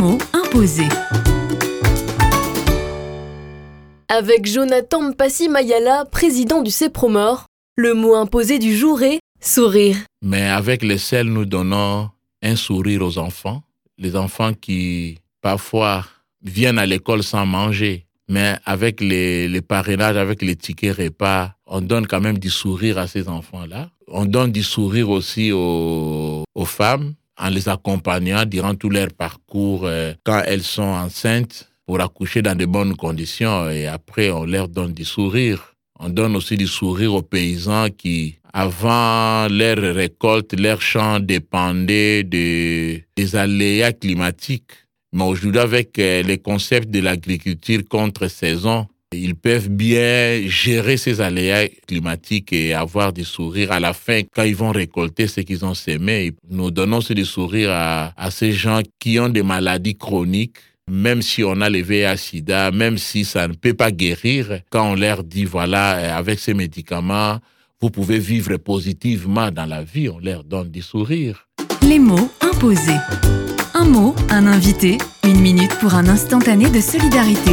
mots imposés. Avec Jonathan Mpassi Mayala, président du CEPROMOR, le mot imposé du jour est sourire. Mais avec les sels, nous donnons un sourire aux enfants. Les enfants qui, parfois, viennent à l'école sans manger. Mais avec les, les parrainages, avec les tickets repas, on donne quand même du sourire à ces enfants-là. On donne du sourire aussi aux, aux femmes en les accompagnant durant tout leur parcours euh, quand elles sont enceintes pour accoucher dans de bonnes conditions et après on leur donne du sourire. On donne aussi du sourire aux paysans qui, avant leur récolte, leur champ dépendait de, des aléas climatiques. Mais aujourd'hui, avec euh, les concepts de l'agriculture contre saison, ils peuvent bien gérer ces aléas climatiques et avoir du sourire à la fin quand ils vont récolter ce qu'ils ont semé. Nous donnons aussi du sourire à, à ces gens qui ont des maladies chroniques même si on a le VIH-Sida, même si ça ne peut pas guérir, quand on leur dit, voilà, euh, avec ces médicaments, vous pouvez vivre positivement dans la vie, on leur donne du sourire. Les mots imposés. Un mot, un invité, une minute pour un instantané de solidarité.